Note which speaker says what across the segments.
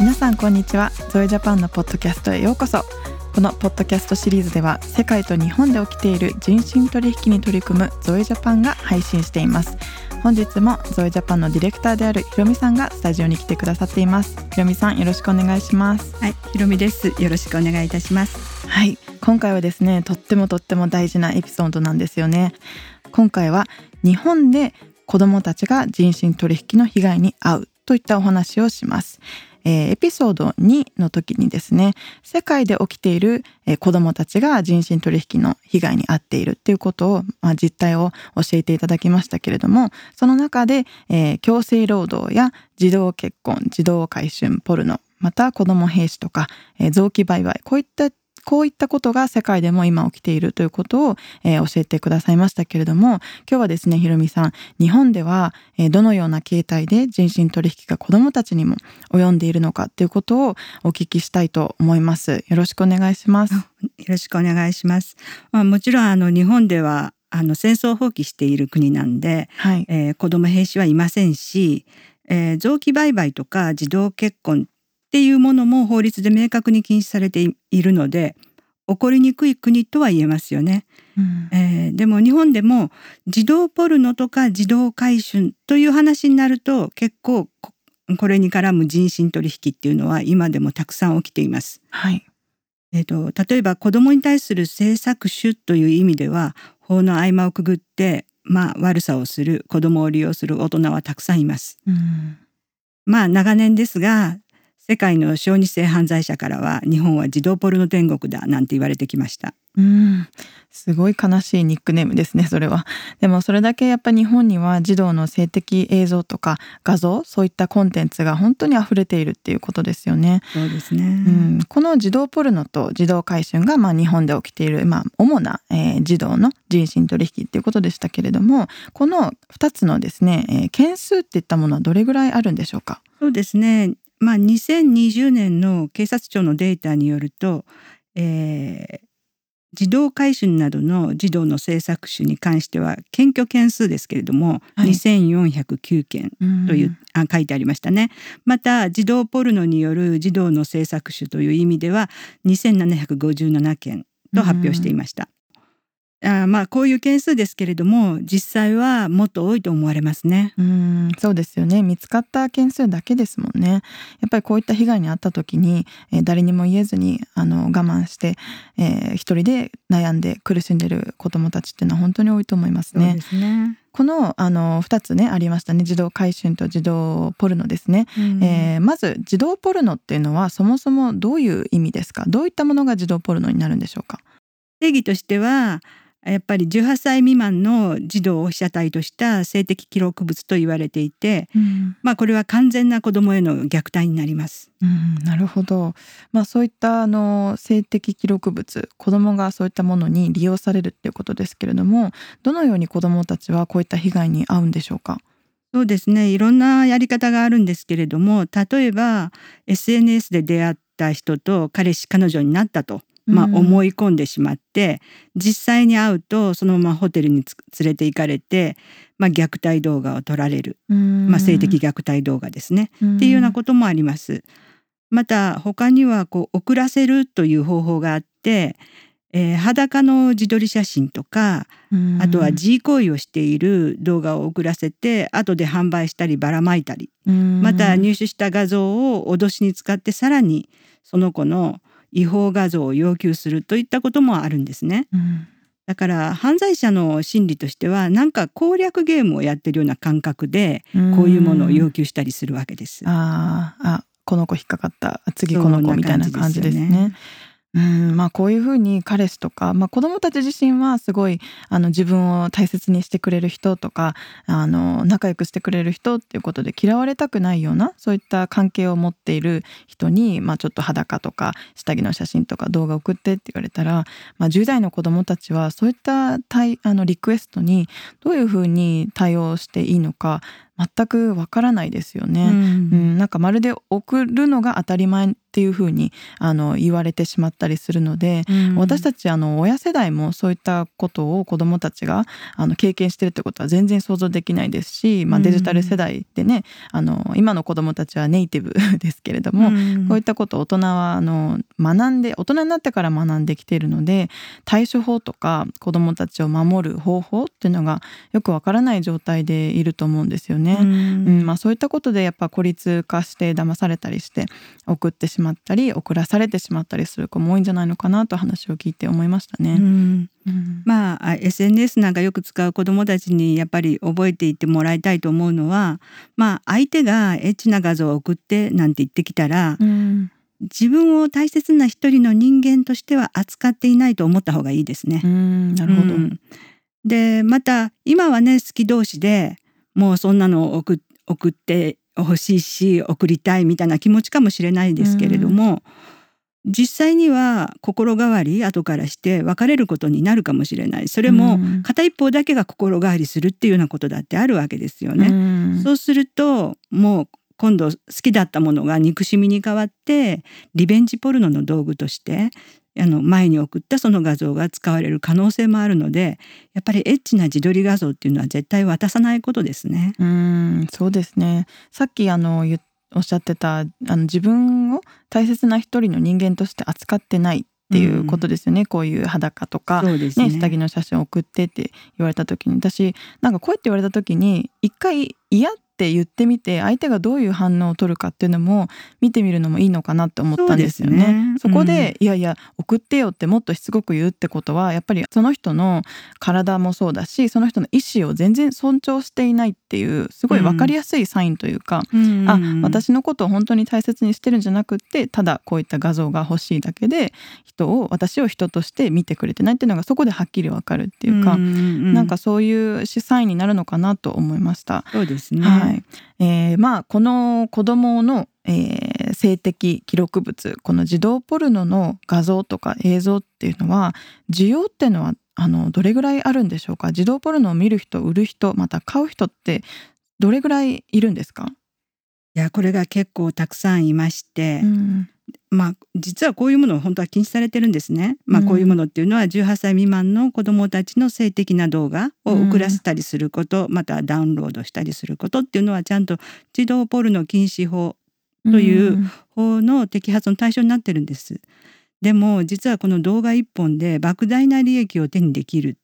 Speaker 1: 皆さんこんにちは。ゾエジャパンのポッドキャストへようこそ。このポッドキャストシリーズでは世界と日本で起きている人身取引に取り組むゾエジャパンが配信しています。本日もゾエジャパンのディレクターであるひろみさんがスタジオに来てくださっています。ひろみさんよろしくお願いします。
Speaker 2: はい、ひろみです。よろしくお願いいたします。
Speaker 1: はい。今回はですねとってもとっても大事なエピソードなんですよね。今回は日本で子どもたちが人身取引の被害に遭うといったお話をします。えーエピソード2の時にですね世界で起きている、えー子どもたちが人身取引の被害に遭っているっていうことを、まあ、実態を教えていただきましたけれどもその中で、えー強制労働や児童結婚児童買春ポルノまた子ども兵士とか、えー臓器売買こういったこういったことが世界でも今起きているということを、えー教えてくださいましたけれども今日はですねひろみさん日本では、えーどのような形態で人身取引が子どもたちにも及んでいるのかということをお聞きしたいと思います。よろしくお願いします。
Speaker 2: よろしくお願いします。まあ、もちろんあの日本ではあの戦争を放棄している国なんで、
Speaker 1: はい。
Speaker 2: えー子供兵士はいませんし、えー臓器売買とか児童結婚っていうものも法律で明確に禁止されていいるので起こりにくい国とは言えますよね。
Speaker 1: うん
Speaker 2: えーでも日本でも児童ポルノとか児童買春という話になると結構ここれに絡む人身取引っていうのは今でもたくさん起きています。
Speaker 1: はい
Speaker 2: えー、と例えば子どもに対する性搾取という意味では法の合間をくぐって、まあ、悪さをする子どもを利用する大人はたくさんいます。
Speaker 1: うん
Speaker 2: まあ長年ですが世界の小児性犯罪者からは日本は児童ポルノ天国だなんて言われてきました。
Speaker 1: うんすごい悲しいニックネームですねそれはでもそれだけやっぱ日本には児童の性的映像とか画像そういったコンテンツが本当に溢れているっていうことですよね
Speaker 2: そうですね。
Speaker 1: うん、この児童ポルノと児童買春がまあ日本で起きている、まあ、主な、えー児童の人身取引っていうことでしたけれどもこの2つのですね、えー件数っていったものはどれぐらいあるんでしょうか？
Speaker 2: そうですね。まあ2020年の警察庁のデータによると、えー児童買春などの児童の性搾取に関しては検挙件数ですけれども、
Speaker 1: はい
Speaker 2: 2409件という、
Speaker 1: ん
Speaker 2: あ書いてありましたね。また児童ポルノによる児童の性搾取という意味では2757件と発表していました。あまあこういう件数ですけれども実際はもっと多いと思われますね。
Speaker 1: うんそうですよね。見つかった件数だけですもんね。やっぱりこういった被害に遭った時に、えー誰にも言えずにあの我慢して、えー一人で悩んで苦しんでる子どもたちっていうのは本当に多いと思いますね。
Speaker 2: そうですね。
Speaker 1: このあの2つねありましたね。児童買春と児童ポルノですね、
Speaker 2: うん。
Speaker 1: えーまず児童ポルノっていうのはそもそもどういう意味ですか？どういったものが児童ポルノになるんでしょうか？
Speaker 2: 定義としてはやっぱり18歳未満の児童を被写体とした性的記録物と言われていて、
Speaker 1: うん、
Speaker 2: まあ、これは完全な子どもへの虐待になります。
Speaker 1: うん、なるほど、まあ、そういったあの性的記録物子どもがそういったものに利用されるっていうことですけれどもどのように子どもたちはこういった被害に遭うんでしょうか？
Speaker 2: そうですね。いろんなやり方があるんですけれども例えば SNS で出会った人と彼氏彼女になったと、まあ、
Speaker 1: うん
Speaker 2: 思い込んでしまって、実際に会うとそのままホテルにつ連れて行かれて、まあ、虐待動画を撮られる、まあ、性的虐待動画ですね、っていうようなこともあります。また他にはこう送らせるという方法があって、えー裸の自撮り写真とかあとは G 行為をしている動画を送らせて後で販売したりばらまいたり。また入手した画像を脅しに使ってさらにその子の違法画像を要求するといったこともあるんですね。
Speaker 1: うん
Speaker 2: だから犯罪者の心理としてはなんか攻略ゲームをやってるような感覚でこういうものを要求したりするわけです。
Speaker 1: あーあこの子引っかかった次この子みたいな感じです
Speaker 2: そんな感
Speaker 1: ね。うんまあこういうふうに彼氏とか、まあ、子供たち自身はすごいあの自分を大切にしてくれる人とかあの仲良くしてくれる人っていうことで嫌われたくないようなそういった関係を持っている人に、まあ、ちょっと裸とか下着の写真とか動画送ってって言われたら、まあ、10代の子供たちはそういった対あのリクエストにどういうふうに対応していいのか全くわからないですよね。
Speaker 2: うん
Speaker 1: うん、なんかまるで送るのが当たり前っていうふうにあの言われてしまったりするので、うん、私たちあの親世代もそういったことを子どもたちがあの経験してるってことは全然想像できないですし、まあ、デジタル世代でね、あの今の子どもたちはネイティブ ですけれども、うん、こういったことを大人はあの学んで大人になってから学んできているので対処法とか子どもたちを守る方法っていうのがよくわからない状態でいると思うんですよね。うん、うん、まあ、そういったことでやっぱ孤立化して騙されたりして送ってしまったり送らされてしまったりする子も多いんじゃないのかなと話を聞いて思いましたね。うん。
Speaker 2: うん、まあ SNS なんかよく使う子どもたちにやっぱり覚えていってもらいたいと思うのはまあ相手がエッチな画像を送ってなんて言ってきたら、うん、自分を大切な一人の人間としては扱っていないと思った方がいいですね。
Speaker 1: なるほど、
Speaker 2: でまた今はね好き同士でもうそんなの送ってほしいし送りたいみたいな気持ちかもしれないですけれども、実際には心変わり後からして別れることになるかもしれない。それも片一方だけが心変わりするっていうようなことだってあるわけですよね。うそうするともう今度好きだったものが憎しみに変わってリベンジポルノの道具としてあの前に送ったその画像が使われる可能性もあるのでやっぱりエッチな自撮り画像っていうのは絶対渡さないことですね。
Speaker 1: うんそうですね。さっきあのおっしゃってたあの自分を大切な一人の人間として扱ってないっていうことですよね、うん、こういう裸とか、ね、ね、下着の写真を送ってって言われた時に。私なんかこうやって言われた時に一回嫌ってって言ってみて相手がどういう反応を取るかっていうのも見てみるのもいいのかなって思ったんですよね。そ、ね、そこで、うん、いやいや送ってよってもっとしつこく言うってことはやっぱりその人の体もそうだしその人の意思を全然尊重していないっていうすごい分かりやすいサインというか、うん、あ私のことを本当に大切にしてるんじゃなくってただこういった画像が欲しいだけで人を私を人として見てくれてないっていうのがそこではっきり分かるっていうか、うん、なんかそういうサインになるのかなと思いました。
Speaker 2: そうですね、
Speaker 1: はいはい。えー、まあこの子どもの、えー、性的記録物この児童ポルノの画像とか映像っていうのは需要っていうのはあのどれぐらいあるんでしょうか？児童ポルノを見る人売る人また買う人ってどれぐらいいるんですか？
Speaker 2: いやこれが結構たくさんいまして、うん、まあ実はこういうものは本当は禁止されてるんですね。まあこういうものっていうのは18歳未満の子どもたちの性的な動画を送らせたりすること、うん、またダウンロードしたりすることっていうのはちゃんと児童ポルノ禁止法という法の摘発の対象になってるんです。でも実はこの動画一本で莫大な利益を手にできる。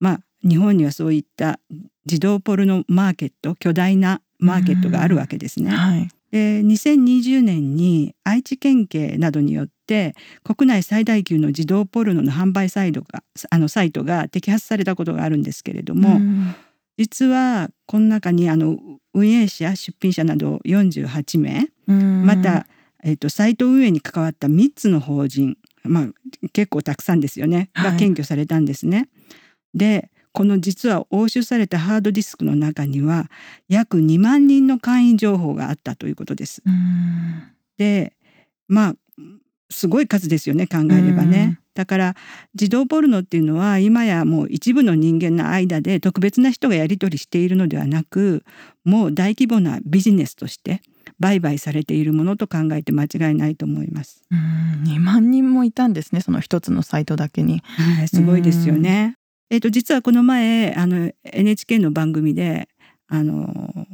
Speaker 2: まあ日本にはそういった児童ポルノマーケット巨大なマーケットがあるわけですね。はい、で2020年に愛知県警などによって国内最大級の児童ポルノの販売サイトがあのサイトが摘発されたことがあるんですけれども、うん、実はこの中にあの運営者出品者など48名、うん、また、えーと、サイト運営に関わった3つの法人、まあ、結構たくさんですよね、が検挙されたんですね。でこの実は押収されたハードディスクの中には約2万人の会員情報があったということです。でまあすごい数ですよね考えればね。だから児童ポルノっていうのは今やもう一部の人間の間で特別な人がやり取りしているのではなくもう大規模なビジネスとして売買されているものと考えて間違いないと思います。
Speaker 1: うん2万人もいたんですねその一つのサイトだけに。
Speaker 2: はい、すごいですよね。えーと、実はこの前あの NHK の番組であの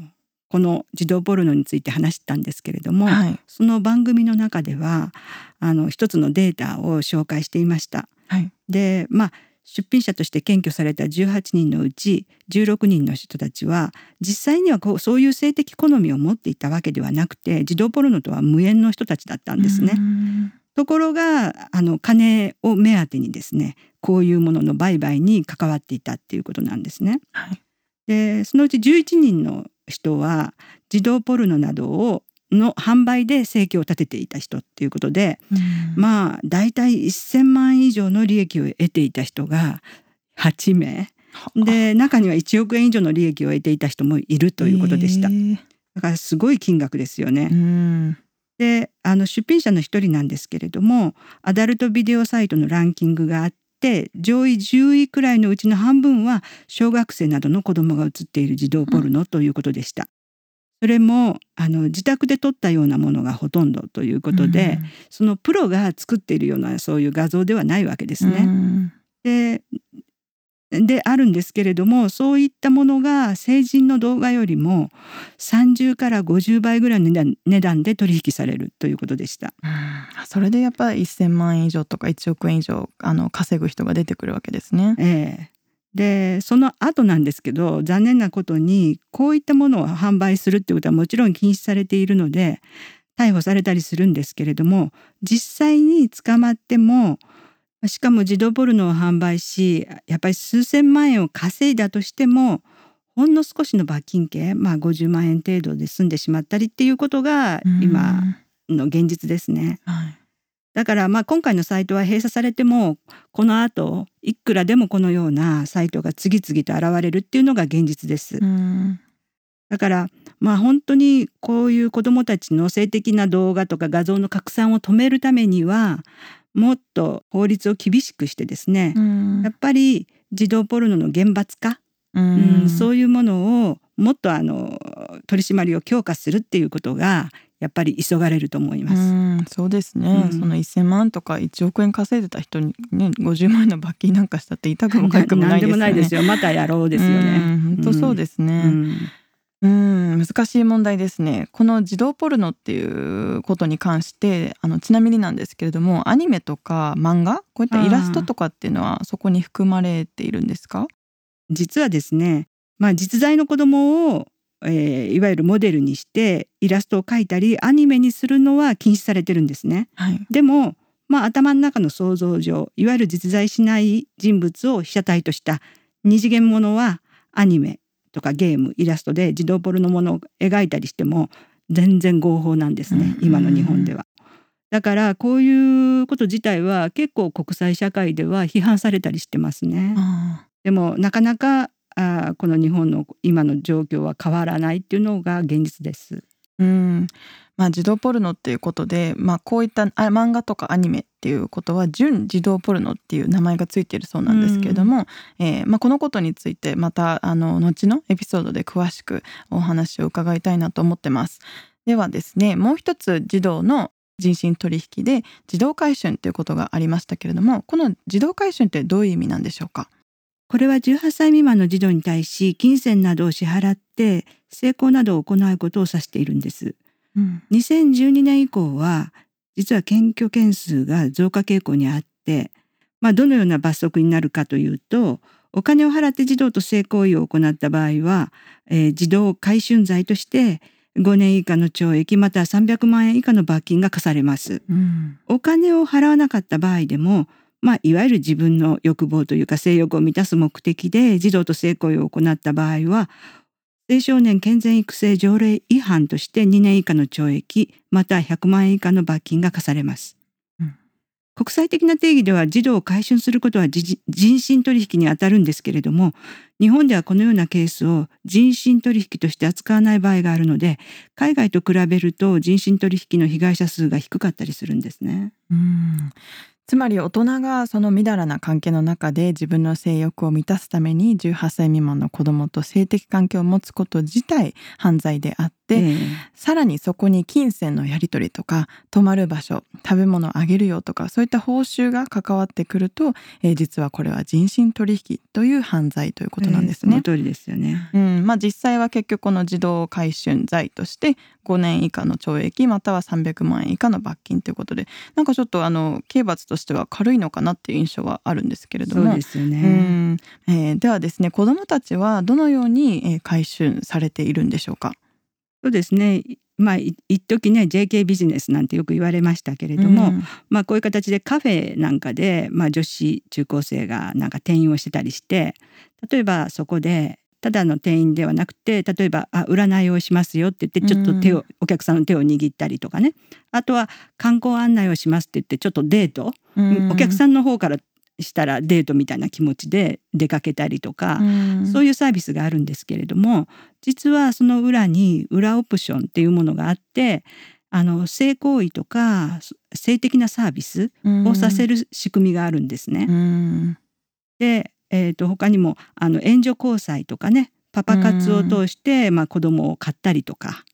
Speaker 2: この児童ポルノについて話したんですけれども、はい、その番組の中ではあの一つのデータを紹介していました。はい、でまあ出品者として検挙された18人のうち16人の人たちは実際にはこうそういう性的好みを持っていたわけではなくて児童ポルノとは無縁の人たちだったんですね。ところがあの金を目当てにですねこういうものの売買に関わっていたっていうことなんですね。はい、でそのうち11人の人は児童ポルノなどをの販売で生計を立てていた人っていうことで、うん、まあ大体1,000万以上の利益を得ていた人が8名で中には1億円以上の利益を得ていた人もいるということでした。だからすごい金額ですよね。うんであの出品者の一人なんですけれどもアダルトビデオサイトのランキングがあって上位10位くらいのうちの半分は小学生などの子供が映っている児童ポルノということでした。それもあの自宅で撮ったようなものがほとんどということで、うん、そのプロが作っているようなそういう画像ではないわけですね。うん、でであるんですけれどもそういったものが成人の動画よりも30から50倍ぐらいの値段で取引されるということでした。
Speaker 1: それでやっぱり1,000万円以上とか1億円以上あの稼ぐ人が出てくるわけですね。
Speaker 2: ええでその後なんですけど残念なことにこういったものを販売するっていうことはもちろん禁止されているので逮捕されたりするんですけれども実際に捕まってもしかも児童ポルノを販売しやっぱり数千万円を稼いだとしてもほんの少しの罰金刑、まあ、50万円程度で済んでしまったりっていうことが今の現実ですね。はいだからまあ今回のサイトは閉鎖されてもこの後いくらでもこのようなサイトが次々と現れるっていうのが現実です。だからまあ本当にこういう子どもたちの性的な動画とか画像の拡散を止めるためにはもっと法律を厳しくしてですね、やっぱり児童ポルノの厳罰化、うん、そういうものをもっとあの取り締まりを強化するっていうことがやっぱり急がれると思います。
Speaker 1: うそうですね、うん、その1,000万とか1億円稼いでた人にね50万円の罰金なんかしたって痛くもかゆくもないですよね。
Speaker 2: でもないですよまたやろうですよね。
Speaker 1: 本当そうですね。うんうん難しい問題ですね。この児童ポルノっていうことに関してあのちなみになんですけれどもアニメとか漫画こういったイラストとかっていうのはそこに含まれているんですか？
Speaker 2: 実はですね、まあ、実在の子供を、えー、いわゆるモデルにしてイラストを描いたりアニメにするのは禁止されてるんですね。はい、でもまあ、頭の中の想像上いわゆる実在しない人物を被写体とした二次元ものはアニメとかゲームイラストで児童ポルのものを描いたりしても全然合法なんですね、今の日本では。だからこういうこと自体は結構国際社会では批判されたりしてますね。でもなかなかあこの日本の今の状況は変わらないっていうのが現実です。
Speaker 1: うんまあ、児童ポルノっていうことで、まあ、こういった漫画とかアニメっていうことは準児童ポルノっていう名前がついているそうなんですけれども、うん、えー、まあ、このことについてまたあの後のエピソードで詳しくお話を伺いたいなと思ってます。ではですねもう一つ児童の人身取引で児童回春ということがありましたけれどもこの児童回春ってどういう意味なんでしょうか？
Speaker 2: これは18歳未満の児童に対し金銭などを支払って成功などを行うことを指しているんです。うん、2012年以降は実は検挙件数が増加傾向にあって、まあ、どのような罰則になるかというとお金を払って児童と性行為を行った場合は、えー、児童回春罪として5年以下の懲役または300万円以下の罰金が課されます、うん、お金を払わなかった場合でもまあ、いわゆる自分の欲望というか性欲を満たす目的で児童と性行為を行った場合は青少年健全育成条例違反として2年以下の懲役または100万円以下の罰金が課されます。うん、国際的な定義では児童を回春することは人身取引にあたるんですけれども日本ではこのようなケースを人身取引として扱わない場合があるので海外と比べると人身取引の被害者数が低かったりするんですね。
Speaker 1: うんつまり大人がそのみだらな関係の中で自分の性欲を満たすために18歳未満の子供と性的関係を持つこと自体犯罪であって、えー、さらにそこに金銭のやり取りとか泊まる場所食べ物をあげるよとかそういった報酬が関わってくると、えー、実はこれは人身取引という犯罪ということなんですね。
Speaker 2: えー、その通りですよね、
Speaker 1: うん。まあ、実際は結局この児童回春罪として5年以下の懲役または300万円以下の罰金ということでなんかちょっとあの刑罰としては軽いのかなっていう印象はあるんですけれども。
Speaker 2: そうですよね、
Speaker 1: えー、ではですね子どもたちはどのように回収されているんでしょうか？
Speaker 2: そうですね。まあ一時ね JK ビジネスなんてよく言われましたけれども、うん、まあこういう形でカフェなんかで、まあ、女子中高生がなんか店員をしてたりして例えばそこでただの店員ではなくて例えば「あ占いをしますよ」って言ってちょっと手を、うん、お客さんの手を握ったりとかね。あとは観光案内をしますって言ってちょっとデート、うん、お客さんの方からしたらデートみたいな気持ちで出かけたりとか、うん、そういうサービスがあるんですけれども実はその裏に裏オプションっていうものがあってあの性行為とか性的なサービスをさせる仕組みがあるんですね。でえー、と他にもあの援助交際とかねパパ活を通して、まあ、子供を買ったりとか、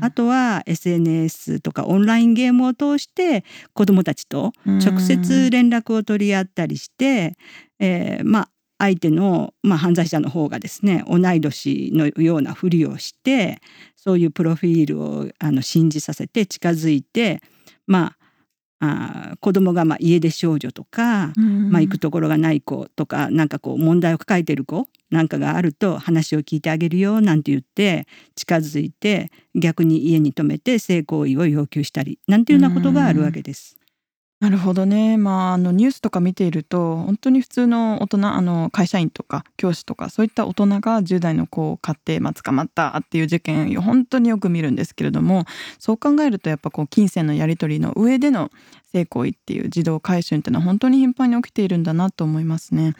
Speaker 2: あとは SNS とかオンラインゲームを通して子供たちと直接連絡を取り合ったりして、えー、まあ相手の、まあ、犯罪者の方がですね同い年のようなふりをしてそういうプロフィールをあの信じさせて近づいてまああ子供がまあ家出少女とか、うん、まあ、行くところがない子とかなんかこう問題を抱えてる子なんかがあると話を聞いてあげるよなんて言って近づいて逆に家に泊めて性行為を要求したりなんていうようなことがあるわけです。
Speaker 1: なるほどね。まあ、あのニュースとか見ていると本当に普通の大人あの会社員とか教師とかそういった大人が10代の子を買って、まあ、捕まったっていう事件本当によく見るんですけれどもそう考えるとやっぱこう金銭のやり取りの上での性行為っていう児童回春っていうのは本当に頻繁に起きているんだなと思いますね。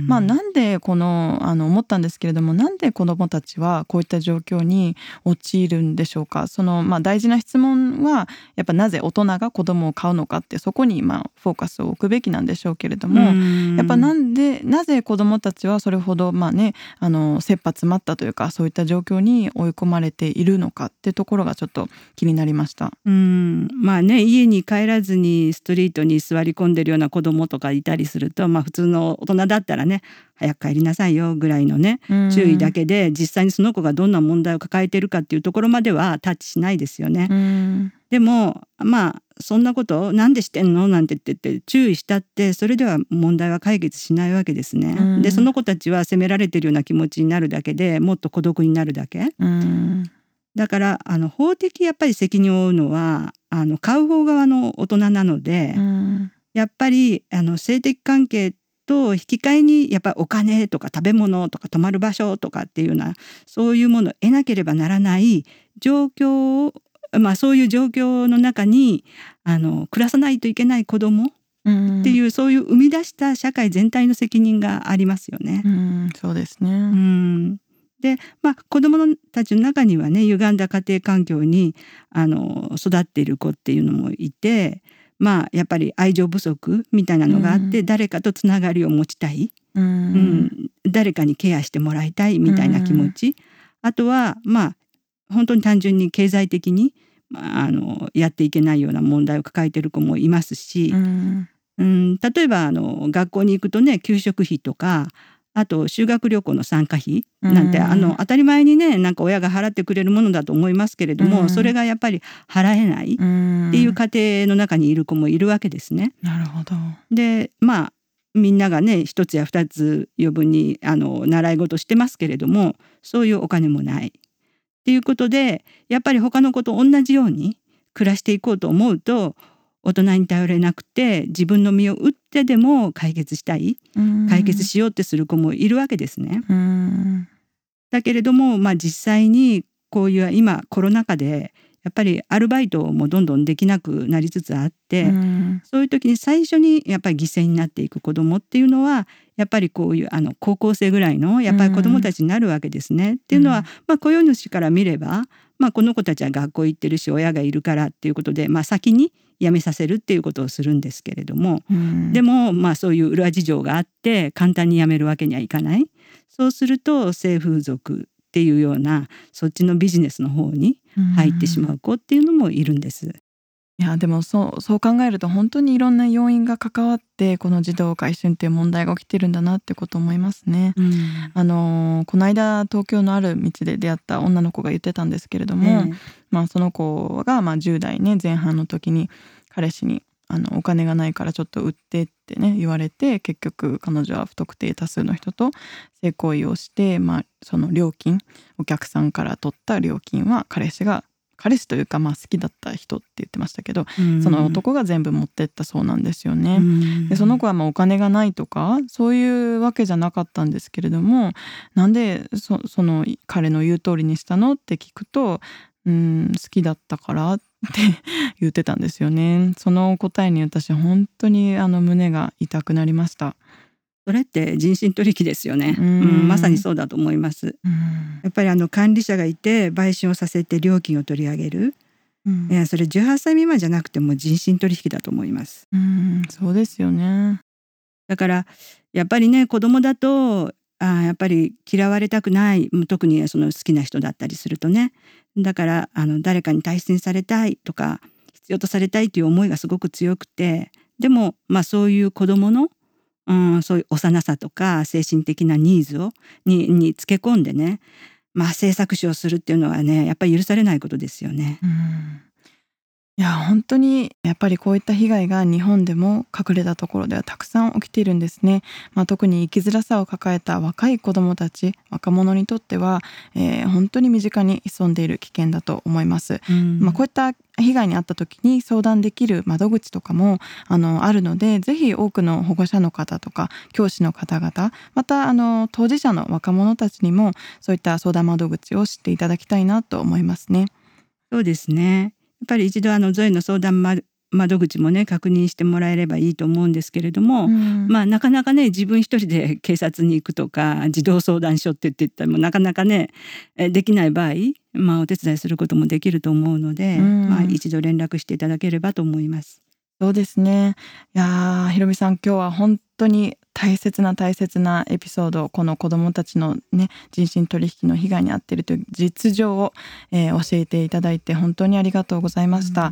Speaker 1: うん、まあなんでこのあの思ったんですけれどもなんで子どもたちはこういった状況に陥るんでしょうか？そのまあ大事な質問はやっぱなぜ大人が子どもを買うのかってそこにまあフォーカスを置くべきなんでしょうけれども、うん、やっぱなんでなぜ子どもたちはそれほどまあねあの切羽詰まったというかそういった状況に追い込まれているのかってところがちょっと気になりました。
Speaker 2: うんまあね家に帰らずにストリートに座り込んでるような子供とかいたりすると、まあ、普通の大人だったらね早く帰りなさいよぐらいのね注意だけで実際にその子がどんな問題を抱えてるかっていうところまではタッチしないですよね。でもまあそんなことなんでしてんの？なんて言って注意したってそれでは問題は解決しないわけですね。でその子たちは責められてるような気持ちになるだけでもっと孤独になるだけ。だからあの法的やっぱり責任を負うのはあの買う方側の大人なので、うん、やっぱりあの性的関係と引き換えにやっぱりお金とか食べ物とか泊まる場所とかっていうようなそういうものを得なければならない状況をまあそういう状況の中にあの暮らさないといけない子供っていう、うん、そういう生み出した社会全体の責任がありますよね。
Speaker 1: うん、そうですね。う
Speaker 2: んで、まあ、子どもたちの中にはね歪んだ家庭環境にあの育っている子っていうのもいてまあやっぱり愛情不足みたいなのがあって、うん、誰かとつながりを持ちたい、うん、うん、誰かにケアしてもらいたいみたいな気持ち、うん、あとはまあ本当に単純に経済的に、まあ、あのやっていけないような問題を抱えてる子もいますし、うん、例えばあの学校に行くとね給食費とかあと修学旅行の参加費なんて、うん、あの当たり前にねなんか親が払ってくれるものだと思いますけれども、うん、それがやっぱり払えないっていう家庭の中にいる子もいるわけですね。
Speaker 1: なるほど
Speaker 2: でまあみんながね一つや二つ余分にあの習い事してますけれどもそういうお金もない。っていうことでやっぱり他の子と同じように暮らしていこうと思うと大人に頼れなくて自分の身を打ってでも解決したい解決しようってする子もいるわけですね。だけれども、まあ、実際にこういう今コロナ禍でやっぱりアルバイトもどんどんできなくなりつつあって、そういう時に最初にやっぱり犠牲になっていく子どもっていうのはやっぱりこういうあの高校生ぐらいのやっぱり子どもたちになるわけですね。っていうのは、まあ、雇用主から見れば、まあ、この子たちは学校行ってるし親がいるからっていうことで、まあ、先に辞めさせるっていうことをするんですけれども、うん、でもまあそういう裏事情があって簡単に辞めるわけにはいかないそうすると性風俗っていうようなそっちのビジネスの方に入ってしまう子っていうのもいるんです。
Speaker 1: いやでもそうそう考えると本当にいろんな要因が関わってこの児童回春っていう問題が起きてるんだなってこと思いますね。うん、あのこの間東京のある道で出会った女の子が言ってたんですけれども、えー、まあ、その子がまあ10代ね前半の時に彼氏にあのお金がないからちょっと売ってってね言われて結局彼女は不特定多数の人と性行為をして、まあ、その料金お客さんから取った料金は彼氏が彼氏というかまあ好きだった人って言ってましたけど、うん、その男が全部持ってったそうなんですよね。うん、でその子はまあお金がないとかそういうわけじゃなかったんですけれどもなんでそその彼の言う通りにしたのって聞くとうん好きだったからって 言ってたんですよね。その答えに私本当にあの胸が痛くなりました。
Speaker 2: それって人身取引ですよね、うん、まさにそうだと思います、やっぱりあの管理者がいて売春をさせて料金を取り上げる、うん、いやそれ18歳未満じゃなくても人身取引だと思います、
Speaker 1: うん、そうですよね。
Speaker 2: だからやっぱりね子供だとあやっぱり嫌われたくない。特にその好きな人だったりするとね。だからあの誰かに大切にされたいとか必要とされたいという思いがすごく強くて。でもまあそういう子どもの、うん、そういう幼さとか精神的なニーズをににつけ込んでねまあ制作詞をするっていうのはねやっぱり許されないことですよね。
Speaker 1: うんいや本当にやっぱりこういった被害が日本でも隠れたところではたくさん起きているんですね、まあ、特に生きづらさを抱えた若い子どもたち若者にとっては、えー、本当に身近に潜んでいる危険だと思います、うん、まあ、こういった被害に遭った時に相談できる窓口とかもあのあるのでぜひ多くの保護者の方とか教師の方々またあの当事者の若者たちにもそういった相談窓口を知っていただきたいなと思いますね。
Speaker 2: そうですねっぱり一度あのゾエの相談窓口もね確認してもらえればいいと思うんですけれども、うん、まあなかなかね自分一人で警察に行くとか児童相談所って言ってったらもなかなかねできない場合、まあ、お手伝いすることもできると思うので、うん、まあ、一度連絡していただければと思います。
Speaker 1: そうですね。いやひろみさん今日は本当に大切な大切なエピソードこの子どもたちのね人身取引の被害に遭っているという実情を、えー、教えていただいて本当にありがとうございました、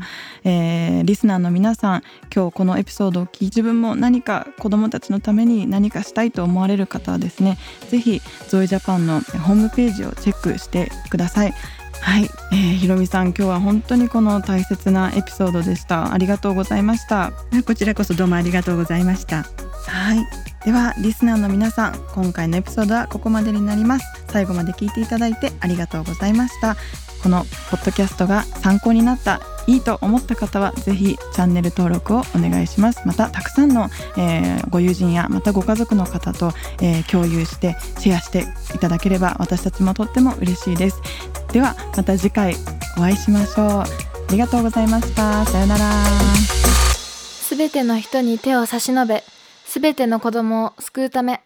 Speaker 1: うん、えー、リスナーの皆さん今日このエピソードを聞き自分も何か子どもたちのために何かしたいと思われる方はですね是非ゾイジャパンのホームページをチェックしてください。はい、えー、ひろみさん今日は本当にこの大切なエピソードでした。ありがとうございました。
Speaker 2: こちらこそどうもありがとうございました。
Speaker 1: はいではリスナーの皆さん今回のエピソードはここまでになります。最後まで聞いていただいてありがとうございました。このポッドキャストが参考になったいいと思った方はぜひチャンネル登録をお願いします。またたくさんの、えー、ご友人やまたご家族の方と、えー、共有してシェアしていただければ私たちもとっても嬉しいです。ではまた次回お会いしましょう。ありがとうございました。さようなら。
Speaker 3: すべての人に手を差し伸べすべての子供を救うため